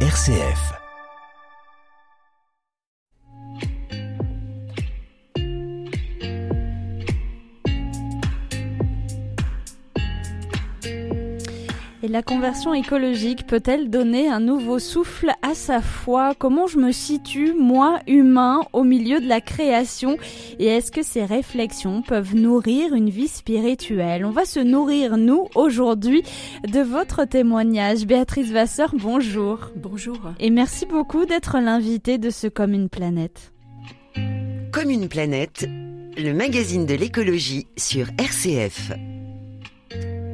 RCF. La conversion écologique peut-elle donner un nouveau souffle à sa foi? Comment je me situe, moi, humain, au milieu de la création? Et est-ce que ces réflexions peuvent nourrir une vie spirituelle? On va se nourrir, nous, aujourd'hui, de votre témoignage. Béatrice Vasseur, bonjour. Bonjour. Et merci beaucoup d'être l'invité de ce Comme une planète. Comme une planète, le magazine de l'écologie sur RCF.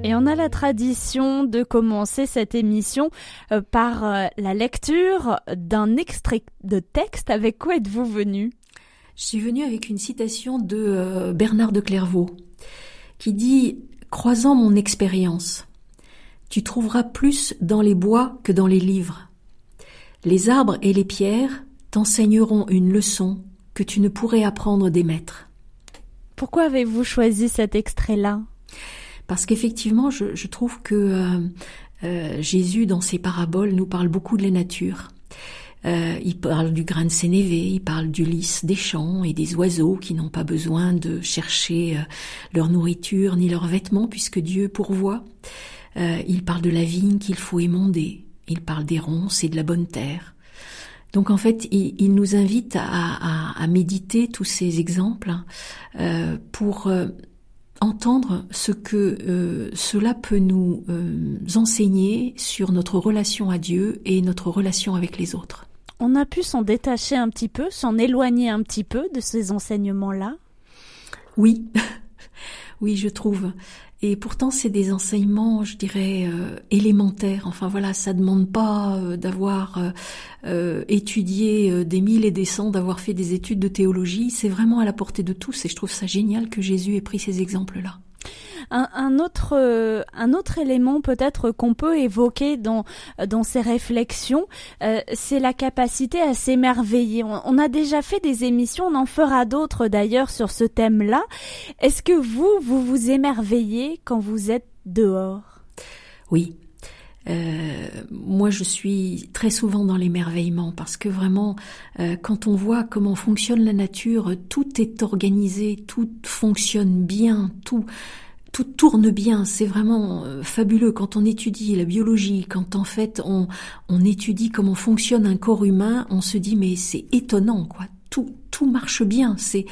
Et on a la tradition de commencer cette émission euh, par euh, la lecture d'un extrait de texte. Avec quoi êtes-vous venu? Je suis venue avec une citation de euh, Bernard de Clairvaux qui dit Croisant mon expérience, tu trouveras plus dans les bois que dans les livres. Les arbres et les pierres t'enseigneront une leçon que tu ne pourrais apprendre des maîtres. Pourquoi avez-vous choisi cet extrait-là? Parce qu'effectivement, je, trouve que euh, euh, Jésus, dans ses paraboles, nous parle beaucoup de la nature. Euh, il parle du grain de sénévé, il parle du lys des champs et des oiseaux qui n'ont pas besoin de chercher leur nourriture ni leurs vêtements puisque Dieu pourvoit. Il parle de la vigne qu'il faut émonder. Il parle des ronces et de la bonne terre. Donc en fait, il, nous invite à, méditer tous ces exemples pour entendre ce que euh, cela peut nous euh, enseigner sur notre relation à Dieu et notre relation avec les autres. On a pu s'en détacher un petit peu, s'en éloigner un petit peu de ces enseignements-là? Oui, oui, je trouve. Et pourtant, c'est des enseignements, je dirais, euh, élémentaires. Enfin voilà, ça demande pas euh, d'avoir euh, étudié des mille et des cents, d'avoir fait des études de théologie. C'est vraiment à la portée de tous. Et je trouve ça génial que Jésus ait pris ces exemples-là. Un, autre, euh, un autre élément peut-être qu'on peut évoquer dans, dans ces réflexions, euh, c'est la capacité à s'émerveiller. On, a déjà fait des émissions, on en fera d'autres d'ailleurs sur ce thème-là. Est-ce que vous, vous vous émerveillez quand vous êtes dehors? Oui, euh, moi, je suis très souvent dans l'émerveillement parce que vraiment, quand on voit comment fonctionne la nature, tout est organisé, tout fonctionne bien, tout tout tourne bien, c'est vraiment euh, fabuleux quand on étudie la biologie, quand en fait on, on étudie comment fonctionne un corps humain, on se dit mais c'est étonnant quoi, tout, tout marche bien, c'est,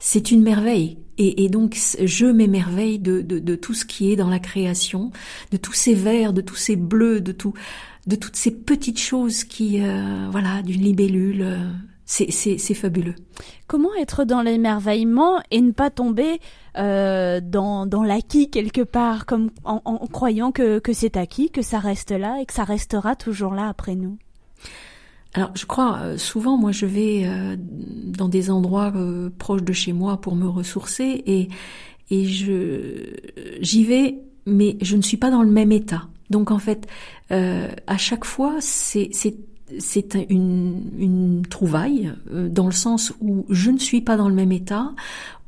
c'est une merveille. Et, et, donc je m'émerveille de, de, de, tout ce qui est dans la création, de tous ces verts, de tous ces bleus, de tout, de toutes ces petites choses qui, euh, voilà, d'une libellule. Euh, c'est, c'est, c'est fabuleux. Comment être dans l'émerveillement et ne pas tomber euh, dans, dans l'acquis quelque part, comme en, en croyant que, que c'est acquis, que ça reste là et que ça restera toujours là après nous? Alors, je crois, euh, souvent, moi, je vais euh, dans des endroits euh, proches de chez moi pour me ressourcer et, et je, j'y vais, mais je ne suis pas dans le même état. Donc, en fait, à chaque fois, c'est, c'est une, une, trouvaille euh, dans le sens où je ne suis pas dans le même état,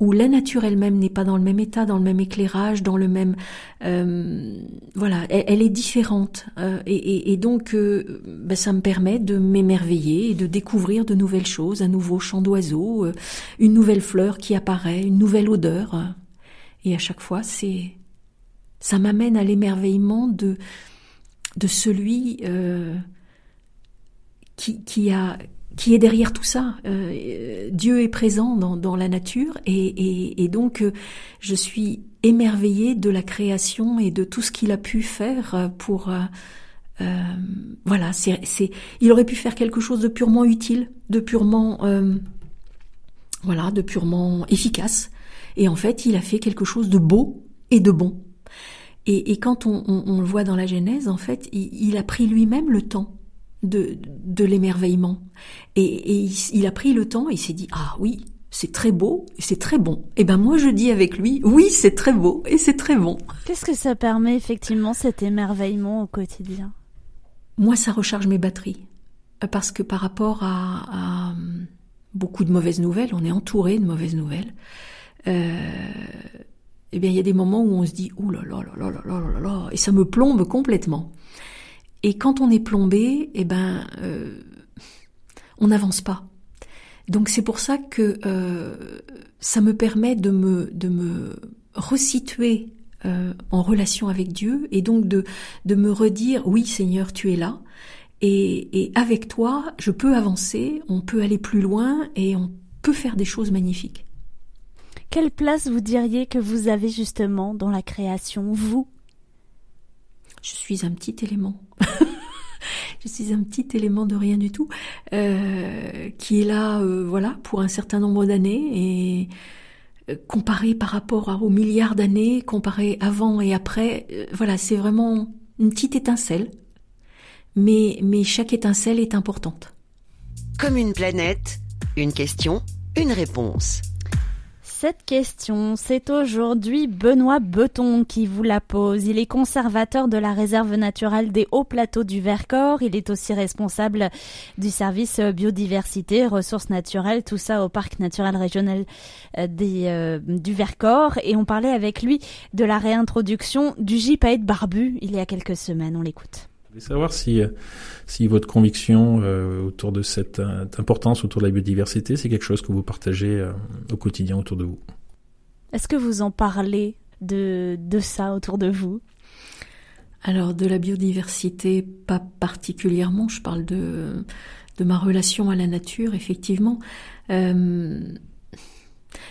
où la nature elle-même n'est pas dans le même état, dans le même éclairage, dans le même euh, voilà, elle, est différente. Euh, et, et, et, donc euh, ben, ça me permet de m'émerveiller et de découvrir de nouvelles choses, un nouveau chant d'oiseau, euh, une nouvelle fleur qui apparaît, une nouvelle odeur. Et à chaque fois c'est ça m'amène à l'émerveillement de de celui qui, qui, a, qui est derrière tout ça. Euh, Dieu est présent dans, dans la nature et, et, et donc euh, je suis émerveillée de la création et de tout ce qu'il a pu faire pour... Euh, euh voilà, c'est, c'est, il aurait pu faire quelque chose de purement utile, de purement, euh, voilà, de purement efficace. Et en fait, il a fait quelque chose de beau et de bon. Et, et quand on, on, on, le voit dans la Genèse, en fait, il, il a pris lui-même le temps de, de l'émerveillement. Et, et il, il, a pris le temps et il s'est dit, ah oui, c'est très beau et c'est très bon. Et ben moi je dis avec lui, oui, c'est très beau et c'est très bon. Qu'est-ce que ça permet effectivement cet émerveillement au quotidien? Moi, ça recharge mes batteries. Parce que par rapport à, à beaucoup de mauvaises nouvelles, on est entouré de mauvaises nouvelles. Euh, eh bien, il y a des moments où on se dit, ouh là là là là là là là, et ça me plombe complètement. Et quand on est plombé, eh ben, euh, on n'avance pas. Donc c'est pour ça que euh, ça me permet de me de me resituer euh, en relation avec Dieu et donc de de me redire oui Seigneur tu es là et, et avec toi je peux avancer, on peut aller plus loin et on peut faire des choses magnifiques. Quelle place vous diriez que vous avez justement dans la création, vous? Je suis un petit élément. je suis un petit élément de rien du tout euh, qui est là, euh, voilà, pour un certain nombre d'années et euh, comparé par rapport aux milliards d'années, comparé avant et après, voilà, c'est vraiment une petite étincelle, mais mais chaque étincelle est importante. Comme une planète, une question, une réponse. Cette question, c'est aujourd'hui Benoît Beton qui vous la pose. Il est conservateur de la réserve naturelle des hauts plateaux du Vercors. Il est aussi responsable du service biodiversité, ressources naturelles, tout ça au parc naturel régional euh, euh, du Vercors. Et on parlait avec lui de la réintroduction du gypaète barbu il y a quelques semaines. On l'écoute. Je voulais savoir si, euh, si votre conviction euh, autour de cette euh, importance autour de la biodiversité, c'est quelque chose que vous partagez euh, au quotidien autour de vous. Est-ce que vous en parlez de, de ça autour de vous? Alors de la biodiversité, pas particulièrement. Je parle de de ma relation à la nature, effectivement. Euh,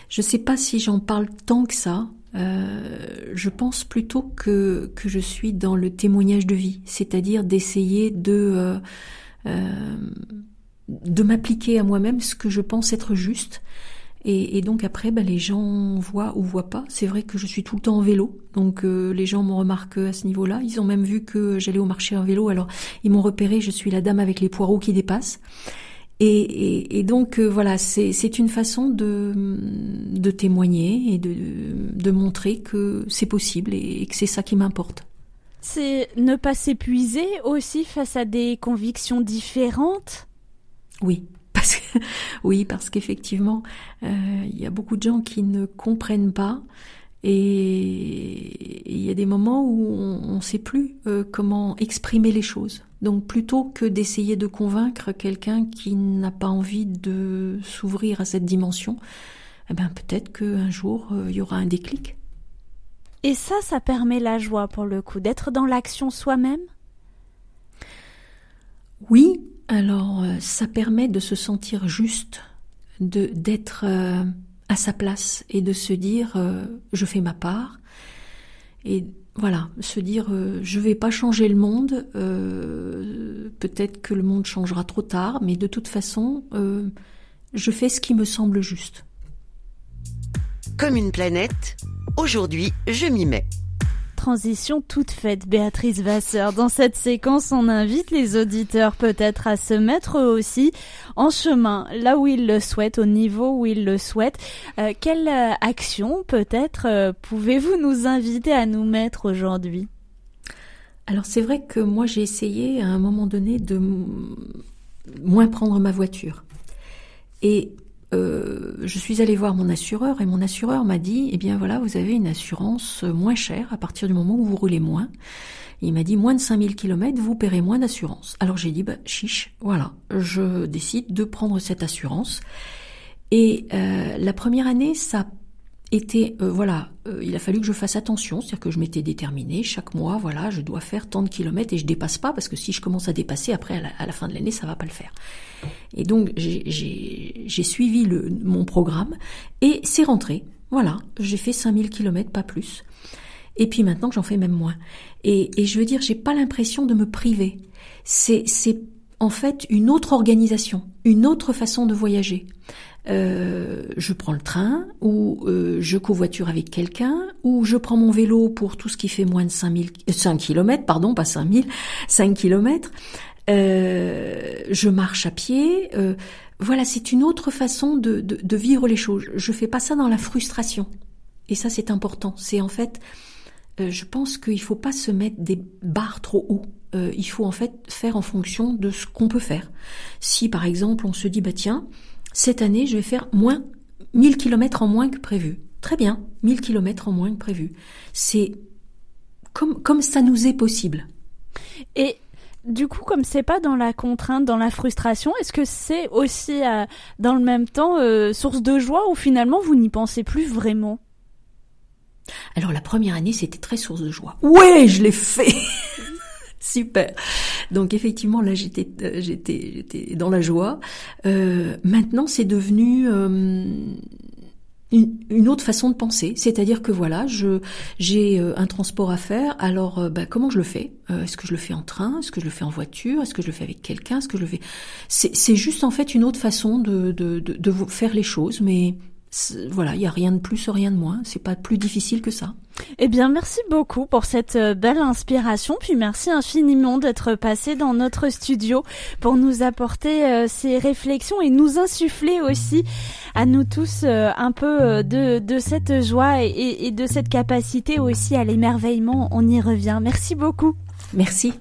je sais pas si j'en parle tant que ça. Euh, je pense plutôt que, que je suis dans le témoignage de vie, c'est-à-dire d'essayer de, euh, euh, de m'appliquer à moi-même ce que je pense être juste. Et, donc après, ben, les gens voient ou voient pas. C'est vrai que je suis tout le temps en vélo, donc les gens me remarquent à ce niveau-là. Ils ont même vu que j'allais au marché en vélo, alors ils m'ont repéré. Je suis la dame avec les poireaux qui dépassent. Et, et, et, donc euh, voilà, c'est une façon de, de témoigner et de, de montrer que c'est possible et, et que c'est ça qui m'importe. C'est ne pas s'épuiser aussi face à des convictions différentes? Oui, parce que, oui, parce qu'effectivement, euh, il y a beaucoup de gens qui ne comprennent pas. Et a des moments où on ne sait plus euh, comment exprimer les choses. Donc plutôt que d'essayer de convaincre quelqu'un qui n'a pas envie de s'ouvrir à cette dimension, eh ben peut-être qu'un jour euh, il y aura un déclic. Et ça, ça permet la joie pour le coup, d'être dans l'action soi-même? Oui, alors euh, ça permet de se sentir juste, de d'être euh, à sa place et de se dire euh, je fais ma part et voilà, se dire euh, je vais pas changer le monde, euh, peut-être que le monde changera trop tard, mais de toute façon, euh, je fais ce qui me semble juste. Comme une planète, aujourd'hui je m'y mets. Transition toute faite, Béatrice Vasseur. Dans cette séquence, on invite les auditeurs peut-être à se mettre aussi en chemin, là où ils le souhaitent, au niveau où ils le souhaitent. Euh, quelle euh, action peut-être euh, pouvez-vous nous inviter à nous mettre aujourd'hui? Alors c'est vrai que moi j'ai essayé à un moment donné de moins prendre ma voiture. Et euh, je suis allée voir mon assureur et mon assureur m'a dit, eh bien voilà, vous avez une assurance moins chère à partir du moment où vous roulez moins. il m'a dit, moins de 5000 km, vous paierez moins d'assurance. Alors j'ai dit, bah, chiche, voilà, je décide de prendre cette assurance. Et euh, la première année, ça euh, voilà, euh, il a fallu que je fasse attention, c'est-à-dire que je m'étais déterminée, chaque mois, voilà, je dois faire tant de kilomètres et je dépasse pas, parce que si je commence à dépasser, après, à la, fin de l'année, ça va pas le faire. Et donc, j'ai suivi le, mon programme, et c'est rentré, voilà, j'ai fait 5000 kilomètres, pas plus. Et puis maintenant, j'en fais même moins. Et, et je veux dire, j'ai pas l'impression de me priver. C'est en fait une autre organisation, une autre façon de voyager. Euh, je prends le train ou euh, je covoiture avec quelqu'un ou je prends mon vélo pour tout ce qui fait moins de 5000 5 km pardon pas 5000 5 km euh, je marche à pied. Euh, voilà c'est une autre façon de, de, de, vivre les choses. Je fais pas ça dans la frustration. Et ça c'est important. C'est en fait euh, je pense qu'il faut pas se mettre des barres trop haut. Il faut en fait faire en fonction de ce qu'on peut faire. Si par exemple on se dit bah tiens cette année, je vais faire moins 1000 km en moins que prévu. Très bien, 1000 km en moins que prévu. C'est comme, comme ça nous est possible. Et du coup, comme c'est pas dans la contrainte, dans la frustration, est-ce que c'est aussi euh, dans le même temps euh, source de joie ou finalement vous n'y pensez plus vraiment? Alors la première année, c'était très source de joie. Ouais, je l'ai fait. Super. Donc effectivement, là, j'étais, euh, j'étais, j'étais dans la joie. maintenant, c'est devenu une, autre façon de penser, c'est-à-dire que voilà, je j'ai euh, un transport à faire, alors euh, bah, comment je le fais? Euh, Est-ce que je le fais en train? Est-ce que je le fais en voiture? Est-ce que je le fais avec quelqu'un? Est-ce que je le fais? C'est juste en fait une autre façon de de, de, de faire les choses, mais voilà, il y a rien de plus, rien de moins. C'est pas plus difficile que ça. Eh bien, merci beaucoup pour cette euh, belle inspiration, puis merci infiniment d'être passé dans notre studio pour nous apporter euh, ces réflexions et nous insuffler aussi à nous tous euh, un peu de, de cette joie et, et de cette capacité aussi à l'émerveillement. On y revient. Merci beaucoup. Merci.